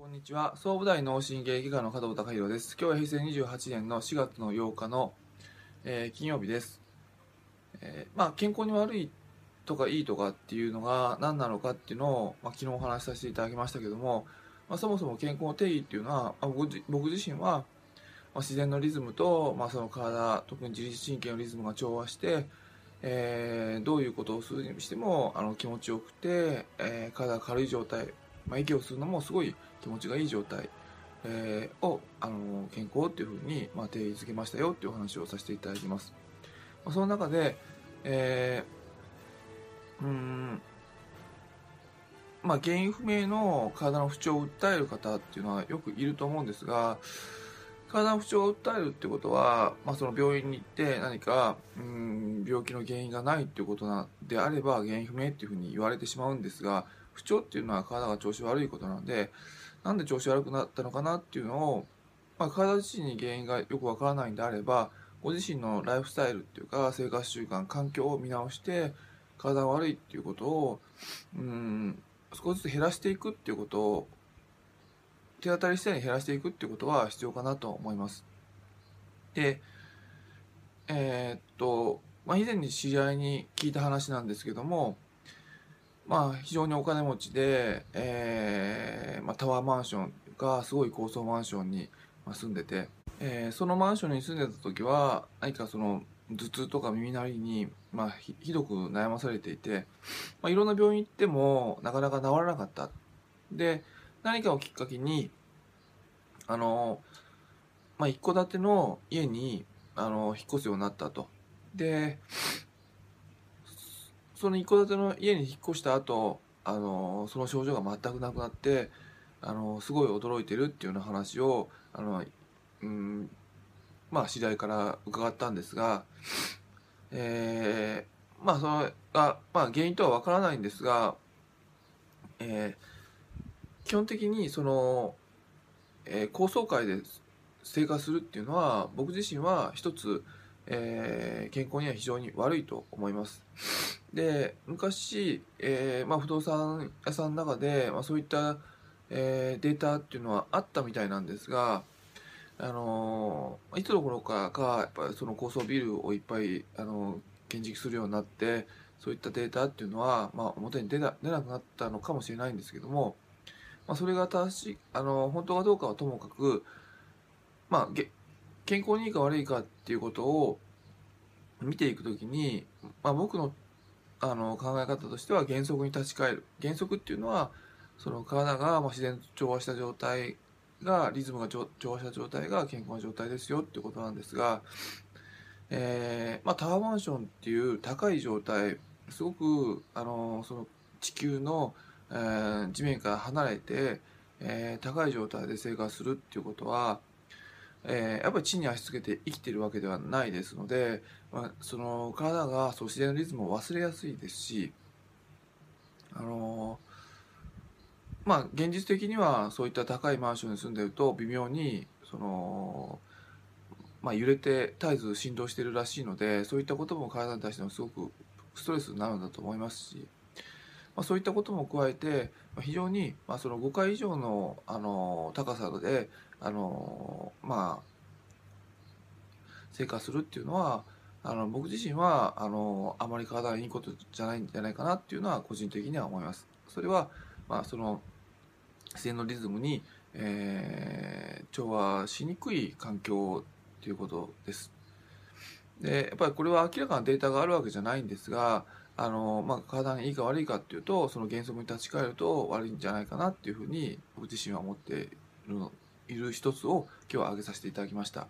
こんにちは。総武大脳神経外科の加藤隆弘です。今日は平成28年の4月の8日の、えー、金曜日です、えー、まあ健康に悪いとかいいとかっていうのが何なのかっていうのを、まあ、昨日お話しさせていただきましたけども、まあ、そもそも健康の定義っていうのは、まあ、僕自身は、ま、自然のリズムと、まあ、その体特に自律神経のリズムが調和してえー、どういうことをするにしてもあの気持ちよくて、えー、体が軽い状態、まあ、息をするのもすごい気持ちがいい状態、えー、をあの健康っていうふうに、まあ、定義づけましたよっていうお話をさせていただきます、まあ、その中で、えー、うんまあ、原因不明の体の不調を訴える方っていうのはよくいると思うんですが、体の不調を訴えるってことは、まあ、その病院に行って何かうん病気の原因がないっていうことなであれば原因不明っていうふうに言われてしまうんですが不調っていうのは体が調子悪いことなのでなんで調子悪くなったのかなっていうのを、まあ、体自身に原因がよくわからないんであればご自身のライフスタイルっていうか生活習慣環境を見直して体が悪いっていうことをうん少しずつ減らしていくっていうことを手当たり次第に減らしていくっていうことは必要かなと思います。で、えー、っと、まあ、以前に知り合いに聞いた話なんですけども、まあ、非常にお金持ちで、えー、まあ、タワーマンションがすごい高層マンションに住んでて、えー、そのマンションに住んでた時は何かその頭痛とか耳鳴りに、まあ、ひどく悩まされていて、まあ、いろんな病院行ってもなかなか治らなかった。で、何かをきっかけに、あの、まあ、一戸建ての家に、あの、引っ越すようになったと。で、その一戸建ての家に引っ越した後、あの、その症状が全くなくなって、あの、すごい驚いてるっていうような話を、あの、うん、まあ、知り合いから伺ったんですが、えー、まあ、それが、まあ、原因とはわからないんですが、えー、基本的にその、えー、高層階で生活するっていうのは僕自身は一つ、えー、健康には非常に悪いと思います。で昔、えーまあ、不動産屋さんの中で、まあ、そういった、えー、データっていうのはあったみたいなんですが、あのいつどころかかやっぱりその高層ビルをいっぱい、あの建築するようになってそういったデータっていうのは、まあ、表に出な出なくなったのかもしれないんですけどもまあ、それが正しいあの本当かどうかはともかく、まあ、健康にいいか悪いかっていうことを見ていくときに、まあ、僕のあの考え方としては原則に立ち返る。原則っていうのはその体が自然調和した状態がリズムが調和した状態が健康な状態ですよってことなんですが、えーまあ、タワーマンションっていう高い状態すごくあのその地球のえー、地面から離れて、えー、高い状態で生活するっていうことは、えー、やっぱり地に足つけて生きてるわけではないですので、まあ、その体がそう自然のリズムを忘れやすいですし、あのまあ現実的にはそういった高いマンションに住んでると微妙にその、まあ、揺れて絶えず振動してるらしいのでそういったことも体に対してもすごくストレスになるんだと思いますし。まあ、そういったことも加えてま非常に、まあ、その5階以上のあの高さであの、まあ、生活するっていうのはあの僕自身はあのあまり体にいいことじゃないんじゃないかなっていうのは個人的には思います。それは、まあ、その自然のリズムに、えー、調和しにくい環境ということです。でやっぱりこれは明らかなデータがあるわけじゃないんですがあの、まあ、体にいいか悪いかっていうとその原則に立ち返ると悪いんじゃないかなっていうふうに僕自身は思っているいる一つを今日は挙げさせていただきました。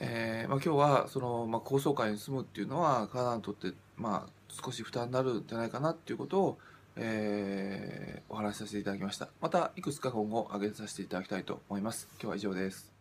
えーまあ、今日はその、まあ、高層階に住むっていうのは体にとって、まあ、少し負担になるんじゃないかなっていうことを、えー、お話しさせていただきました。またいくつか今後挙げさせていただきたいと思います。今日は以上です。